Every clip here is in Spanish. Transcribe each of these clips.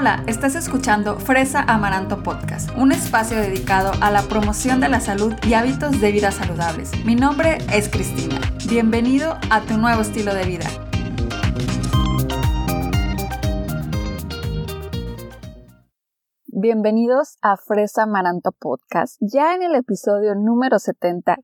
Hola, estás escuchando Fresa Amaranto Podcast, un espacio dedicado a la promoción de la salud y hábitos de vida saludables. Mi nombre es Cristina. Bienvenido a tu nuevo estilo de vida. Bienvenidos a Fresa Amaranto Podcast, ya en el episodio número 70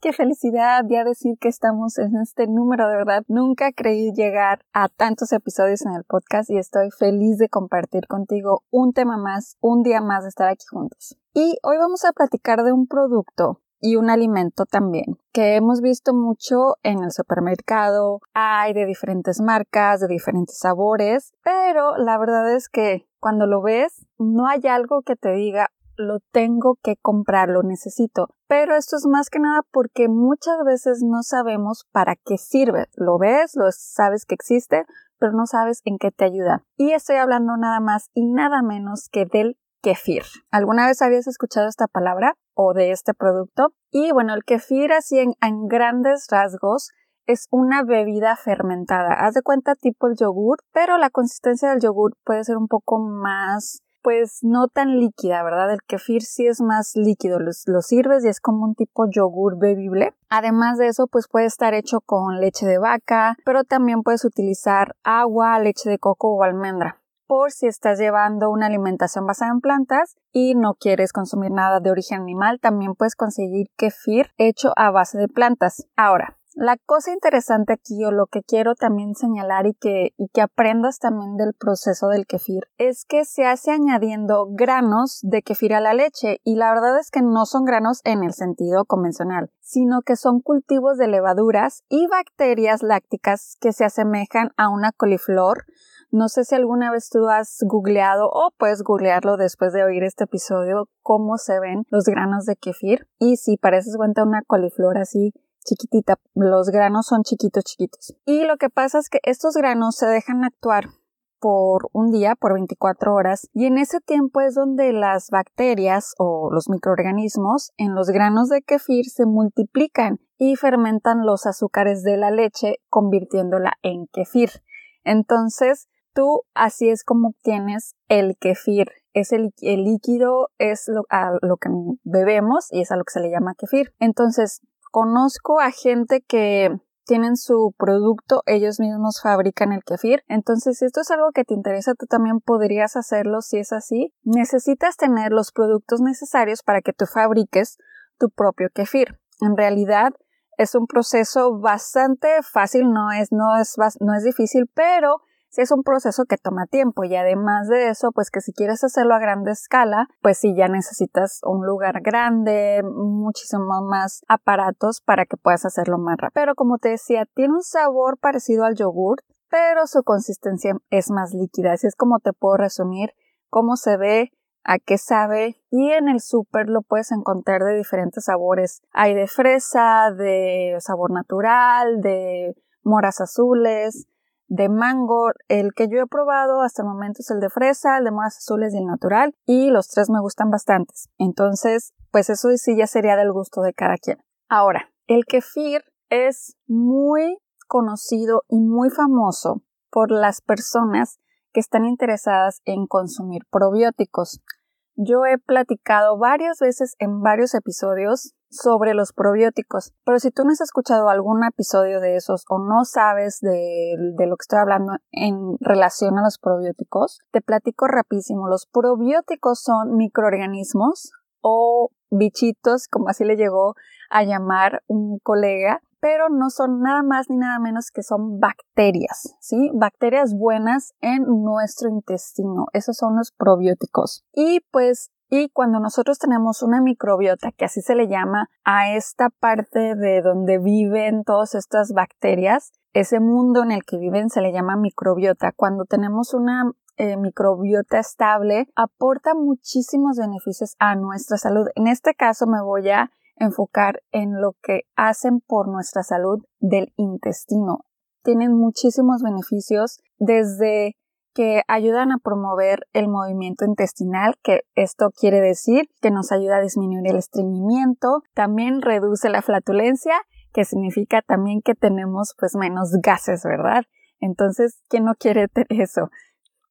qué felicidad ya decir que estamos en este número, de verdad. Nunca creí llegar a tantos episodios en el podcast y estoy feliz de compartir contigo un tema más, un día más de estar aquí juntos. Y hoy vamos a platicar de un producto y un alimento también que hemos visto mucho en el supermercado. Hay de diferentes marcas, de diferentes sabores, pero la verdad es que cuando lo ves no hay algo que te diga, lo tengo que comprar, lo necesito. Pero esto es más que nada porque muchas veces no sabemos para qué sirve. Lo ves, lo sabes que existe, pero no sabes en qué te ayuda. Y estoy hablando nada más y nada menos que del kefir. ¿Alguna vez habías escuchado esta palabra o de este producto? Y bueno, el kefir así en, en grandes rasgos es una bebida fermentada. Haz de cuenta tipo el yogur, pero la consistencia del yogur puede ser un poco más pues no tan líquida, ¿verdad? El kefir sí es más líquido, lo, sirves y es como un tipo yogur bebible. Además de eso, pues puede estar hecho con leche de vaca, pero también puedes utilizar agua, leche de coco o almendra por si estás llevando una alimentación basada en plantas y no quieres consumir nada de origen animal, también puedes conseguir kefir hecho a base de plantas. Ahora, la cosa interesante aquí o lo que quiero también señalar y que, y que aprendas también del proceso del kefir es que se hace añadiendo granos de kefir a la leche. Y la verdad es que no son granos en el sentido convencional, sino que son cultivos de levaduras y bacterias lácticas que se asemejan a una coliflor. No sé si alguna vez tú has googleado o puedes googlearlo después de oír este episodio cómo se ven los granos de kefir. Y si pareces cuenta una coliflor así chiquitita. Los granos son chiquitos, chiquitos. Y lo que pasa es que estos granos se dejan actuar por un día, por 24 horas, y en ese tiempo es donde las bacterias o los microorganismos en los granos de kefir se multiplican y fermentan los azúcares de la leche, convirtiéndola en kefir. Entonces, tú así es como obtienes el kefir. Es el, líquido, es lo, a lo que bebemos y es a lo que se le llama kefir. Entonces, conozco a gente que tienen su producto, ellos mismos fabrican el kefir. Entonces, si esto es algo que te interesa, tú también podrías hacerlo si es así. Necesitas tener los productos necesarios para que tú fabriques tu propio kefir. En realidad, es un proceso bastante fácil, no es, no es, no es difícil, pero es un proceso que toma tiempo y además de eso, pues que si quieres hacerlo a grande escala, pues sí ya necesitas un lugar grande, muchísimo más aparatos para que puedas hacerlo más rápido. Pero como te decía, tiene un sabor parecido al yogur, pero su consistencia es más líquida. Así es como te puedo resumir cómo se ve, a qué sabe y en el súper lo puedes encontrar de diferentes sabores. Hay de fresa, de sabor natural, de moras azules, de mango. El que yo he probado hasta el momento es el de fresa, el de moras azules y el natural. Y los tres me gustan bastantes. Entonces, pues eso sí ya sería del gusto de cada quien. Ahora, el kefir es muy conocido y muy famoso por las personas que están interesadas en consumir probióticos. Yo he platicado varias veces en varios episodios sobre los probióticos. Pero si tú no has escuchado algún episodio de esos o no sabes de, lo que estoy hablando en relación a los probióticos, te platico rapidísimo. Los probióticos son microorganismos o bichitos, como así le llegó a llamar un colega, pero no son nada más ni nada menos que son bacterias, ¿sí? Bacterias buenas en nuestro intestino. Esos son los probióticos. Y pues y cuando nosotros tenemos una microbiota, que así se le llama a esta parte de donde viven todas estas bacterias, ese mundo en el que viven se le llama microbiota. Cuando tenemos una eh, microbiota estable, aporta muchísimos beneficios a nuestra salud. En este caso me voy a enfocar en lo que hacen por nuestra salud del intestino. Tienen muchísimos beneficios desde que ayudan a promover el movimiento intestinal, que esto quiere decir que nos ayuda a disminuir el estreñimiento, también reduce la flatulencia, que significa también que tenemos pues menos gases, ¿verdad? Entonces, ¿quién no quiere eso?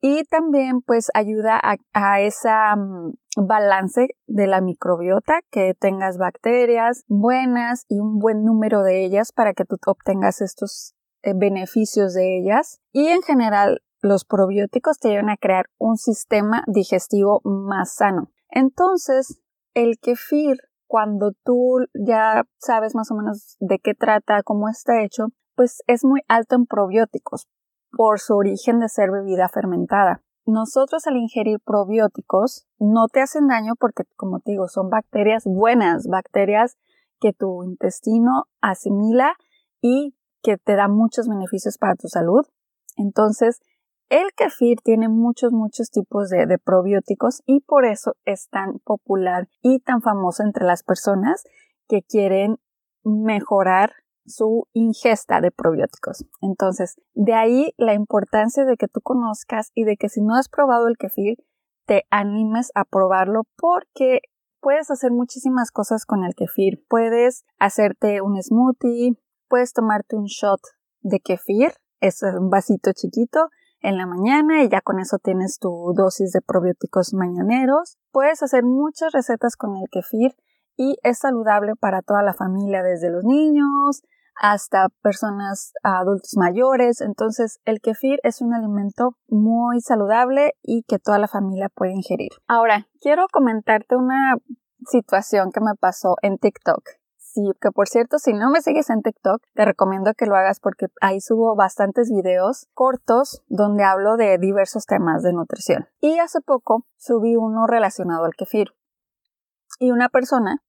Y también pues ayuda a, a mm, balance de la microbiota, que tengas bacterias buenas y un buen número de ellas para que tú obtengas estos eh, beneficios de ellas y en general los probióticos te ayudan a crear un sistema digestivo más sano. Entonces, el kefir, cuando tú ya sabes más o menos de qué trata, cómo está hecho, pues es muy alto en probióticos por su origen de ser bebida fermentada. Nosotros al ingerir probióticos no te hacen daño porque, como te digo, son bacterias buenas, bacterias que tu intestino asimila y que te da muchos beneficios para tu salud. Entonces, el kefir tiene muchos, muchos tipos de, de, probióticos y por eso es tan popular y tan famoso entre las personas que quieren mejorar su ingesta de probióticos. Entonces, de ahí la importancia de que tú conozcas y de que si no has probado el kefir, te animes a probarlo porque puedes hacer muchísimas cosas con el kefir. Puedes hacerte un smoothie, puedes tomarte un shot de kefir, es un vasito chiquito en la mañana y ya con eso tienes tu dosis de probióticos mañaneros. Puedes hacer muchas recetas con el kefir y es saludable para toda la familia, desde los niños hasta personas adultos mayores. Entonces, el kefir es un alimento muy saludable y que toda la familia puede ingerir. Ahora, quiero comentarte una situación que me pasó en TikTok. Sí, que por cierto, si no me sigues en TikTok, te recomiendo que lo hagas porque ahí subo bastantes videos cortos donde hablo de diversos temas de nutrición. Y hace poco subí uno relacionado al kefir. Y una persona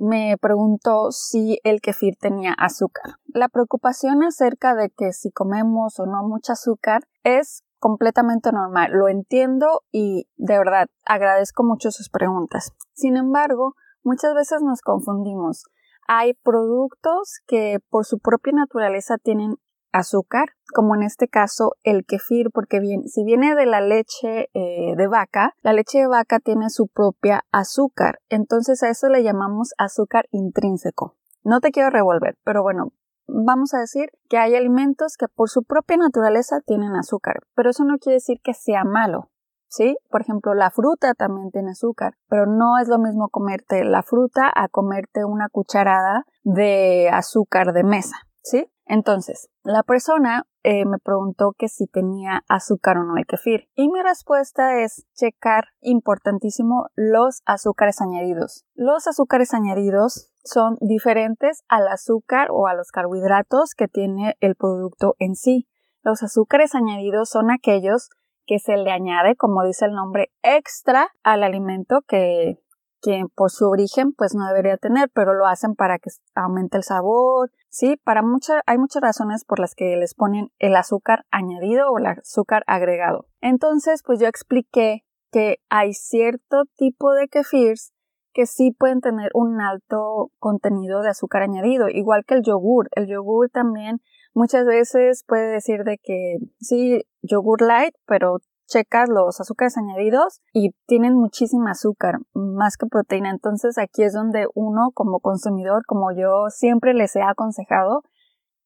me preguntó si el kefir tenía azúcar. La preocupación acerca de que si comemos o no mucho azúcar es completamente normal. Lo entiendo y de verdad agradezco mucho sus preguntas. Sin embargo, muchas veces nos confundimos. Hay productos que por su propia naturaleza tienen azúcar, como en este caso el kefir, porque bien, si viene de la leche eh, de vaca, la leche de vaca tiene su propia azúcar, entonces a eso le llamamos azúcar intrínseco. No te quiero revolver, pero bueno, vamos a decir que hay alimentos que por su propia naturaleza tienen azúcar, pero eso no quiere decir que sea malo. ¿Sí? Por ejemplo, la fruta también tiene azúcar, pero no es lo mismo comerte la fruta a comerte una cucharada de azúcar de mesa, ¿sí? Entonces, la persona eh, me preguntó que si tenía azúcar o no el kefir. Y mi respuesta es checar, importantísimo, los azúcares añadidos. Los azúcares añadidos son diferentes al azúcar o a los carbohidratos que tiene el producto en sí. Los azúcares añadidos son aquellos que se le añade, como dice el nombre, extra al alimento que que por su origen pues no debería tener, pero lo hacen para que aumente el sabor, sí, para muchas, hay muchas razones por las que les ponen el azúcar añadido o el azúcar agregado. Entonces pues yo expliqué que hay cierto tipo de kefirs que sí pueden tener un alto contenido de azúcar añadido, igual que el yogur. El yogur también muchas veces puede decir de que sí, yogur light, pero checas los azúcares añadidos y tienen muchísima azúcar, más que proteína. Entonces aquí es donde uno como consumidor, como yo siempre les he aconsejado,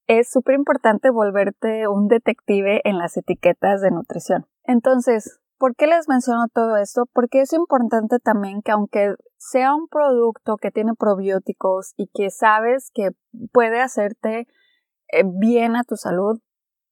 es súper importante volverte un detective en las etiquetas de nutrición. Entonces, ¿por qué les menciono todo esto? Porque es importante también que aunque sea un producto que tiene probióticos y que sabes que puede hacerte eh, bien a tu salud,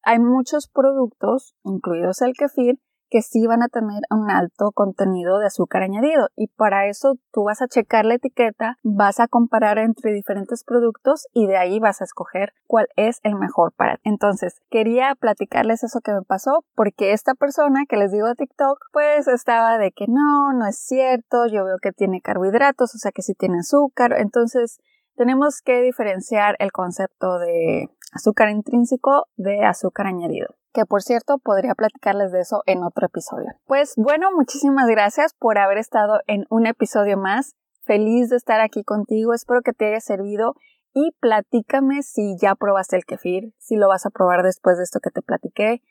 hay muchos productos, incluidos el kefir, que sí van a tener un alto contenido de azúcar añadido. Y para eso tú vas a checar la etiqueta, vas a comparar entre diferentes productos y de ahí vas a escoger cuál es el mejor para ti. Entonces, quería platicarles eso que me pasó porque esta persona que les digo de TikTok pues estaba de que no, no es cierto, yo veo que tiene carbohidratos, o sea que sí tiene azúcar, entonces tenemos que diferenciar el concepto de azúcar intrínseco de azúcar añadido que por cierto podría platicarles de eso en otro episodio. Pues bueno, muchísimas gracias por haber estado en un episodio más. Feliz de estar aquí contigo, espero que te haya servido y platícame si ya probaste el kefir, si lo vas a probar después de esto que te platiqué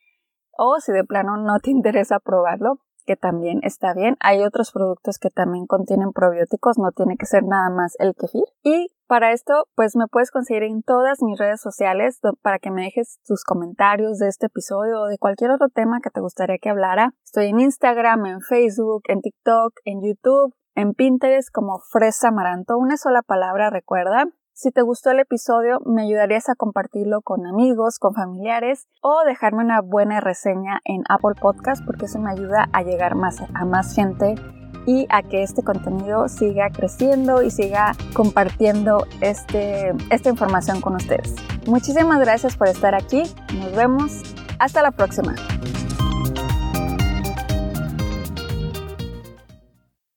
o si de plano no te interesa probarlo, que también está bien. Hay otros productos que también contienen probióticos, no tiene que ser nada más el kefir. Y Para esto, pues me puedes conseguir en todas mis redes sociales para que me dejes tus comentarios de este episodio o de cualquier otro tema que te gustaría que hablara. Estoy en Instagram, en Facebook, en TikTok, en YouTube, en Pinterest como Fresa Amaranto, una sola palabra, recuerda. Si te gustó el episodio, me ayudarías a compartirlo con amigos, con familiares o dejarme una buena reseña en Apple Podcast porque eso me ayuda a llegar más a más gente y a que este contenido siga creciendo y siga compartiendo este, esta información con ustedes. Muchísimas gracias por estar aquí. Nos vemos. Hasta la próxima.